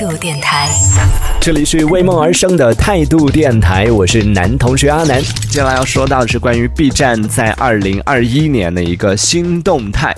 度电台。这里是为梦而生的态度电台，我是男同学阿南。接下来要说到的是关于 B 站在二零二一年的一个新动态。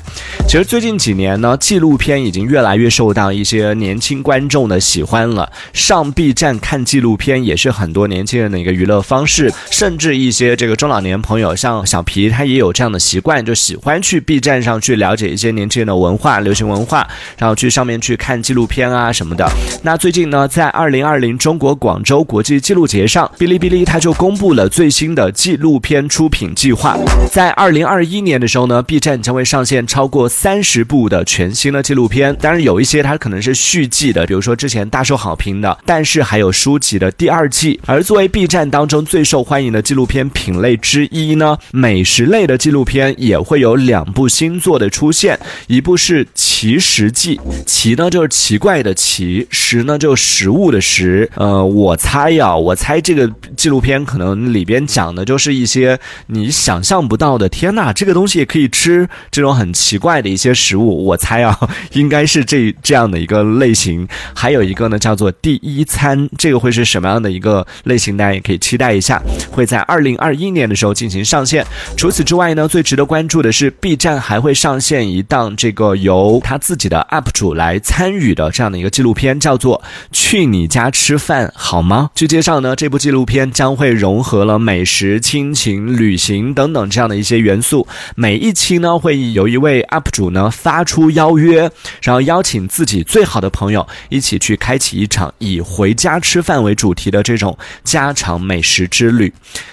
其实最近几年呢，纪录片已经越来越受到一些年轻观众的喜欢了。上 B 站看纪录片也是很多年轻人的一个娱乐方式，甚至一些这个中老年朋友，像小皮他也有这样的习惯，就喜欢去 B 站上去了解一些年轻人的文化、流行文化，然后去上面去看纪录片啊什么的。那最近呢，在二零二零中国广州国际纪录节上，哔哩哔哩它就公布了最新的纪录片出品计划。在二零二一年的时候呢，B 站将会上线超过三十部的全新的纪录片，当然有一些它可能是续季的，比如说之前大受好评的，但是还有书籍的第二季。而作为 B 站当中最受欢迎的纪录片品类之一呢，美食类的纪录片也会有两部新作的出现，一部是《奇食记》，奇呢就是奇怪的奇，食呢就食物的食。呃，我猜呀，我猜这个纪录片可能里边讲的就是一些你想象不到的，天呐，这个东西也可以吃，这种很奇怪的一些食物。我猜啊，应该是这这样的一个类型。还有一个呢，叫做第一餐，这个会是什么样的一个类型？大家也可以期待一下，会在二零二一年的时候进行上线。除此之外呢，最值得关注的是，B 站还会上线一档这个由他自己的 UP 主来参与的这样的一个纪录片，叫叫做《去你家吃饭好吗》。据介绍呢，这部纪录片将会融合了美食、亲情、旅行等等这样的一些元素。每一期呢，会有一位 UP 主呢发出邀约，然后邀请自己最好的朋友一起去开启一场以回家吃饭为主题的这种家常美食之旅。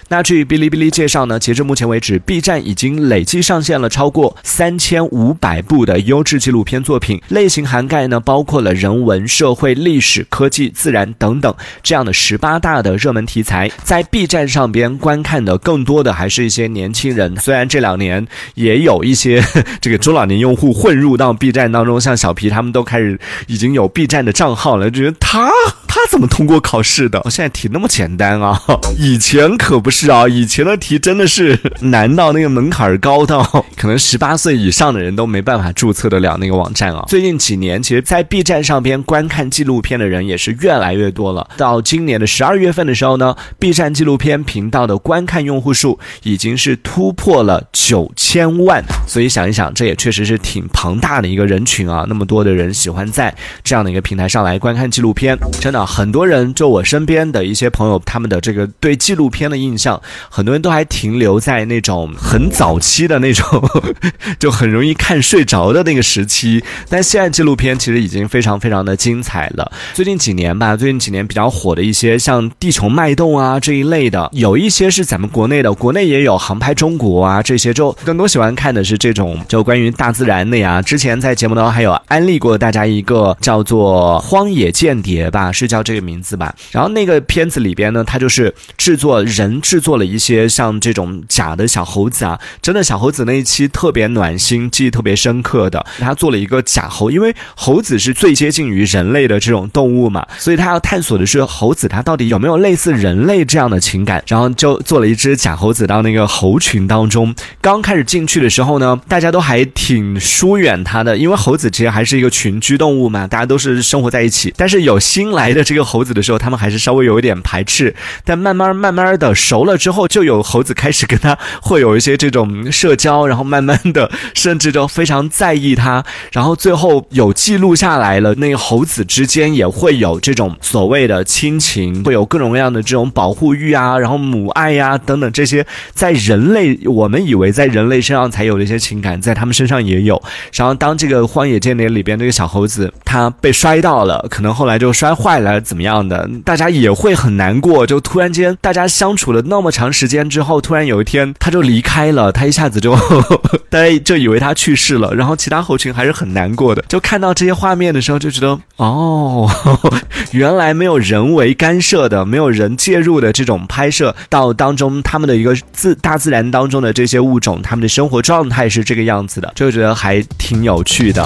那据哔哩哔哩介绍呢，截至目前为止，B 站已经累计上线了超过三千五百部的优质纪录片作品，类型涵盖呢包括了人文、社会、历史、科技、自然等等这样的十八大的热门题材。在 B 站上边观看的更多的还是一些年轻人，虽然这两年也有一些 这个中老年用户混入到 B 站当中，像小皮他们都开始已经有 B 站的账号了，就觉得他他怎么通过考试的？现在题那么简单啊，以前可不是啊，以前的题真的是难到那个门槛高到可能十八岁以上的人都没办法注册得了那个网站啊。最近几年，其实，在 B 站上边观看纪录片的人也是越来越多了。到今年的十二月份的时候呢，B 站纪录片频道的观看用户数已经是突破了九千万。所以想一想，这也确实是挺庞大的一个人群啊，那么多的人喜欢在这样的一个平台上来观看纪录片，真的很多人，就我身边的一些朋友，他们的这个对纪录片的印象，很多人都还停留在那种很早期的那种，就很容易看睡着的那个时期。但现在纪录片其实已经非常非常的精彩了。最近几年吧，最近几年比较火的一些，像《地球脉动》啊这一类的，有一些是咱们国内的，国内也有《航拍中国》啊这些，就更多喜欢看的是这种就关于大自然的呀。之前在节目当中还有安利过大家一个叫做《荒野间谍》吧，是叫这个名字吧。然后那个片子里边呢，它就是制作人制作了一些像这种假的小猴子啊，真的小猴子那一期特别暖心，记忆特别深刻的。他做了一个假猴，因为猴子是最接近于人类的这种动物嘛，所以他要探索的是猴子它到底有没有类似人类这样的情感。然后就做了一只假猴子到那个猴群当中。刚开始进去的时候呢，大家都还挺疏远它的，因为猴子其实还是一个群居动物嘛，大家都是生活在一起。但是有新来的这个猴子的时候，他们还是稍微有一点排斥。但慢慢慢慢的熟了之后，就有猴子开始跟他会有一些这种社交，然后慢慢的甚至就非常在意他，然后最后有记录下来了。那个猴子之之间也会有这种所谓的亲情，会有各种各样的这种保护欲啊，然后母爱呀等等这些，在人类我们以为在人类身上才有的一些情感，在他们身上也有。然后当这个荒野间谍里边那个小猴子他被摔到了，可能后来就摔坏了怎么样的，大家也会很难过。就突然间大家相处了那么长时间之后，突然有一天他就离开了，他一下子就大家就以为他去世了。然后其他猴群还是很难过的。就看到这些画面的时候，就觉得哦哦，原来没有人为干涉的，没有人介入的这种拍摄到当中，他们的一个自大自然当中的这些物种，他们的生活状态是这个样子的，就觉得还挺有趣的。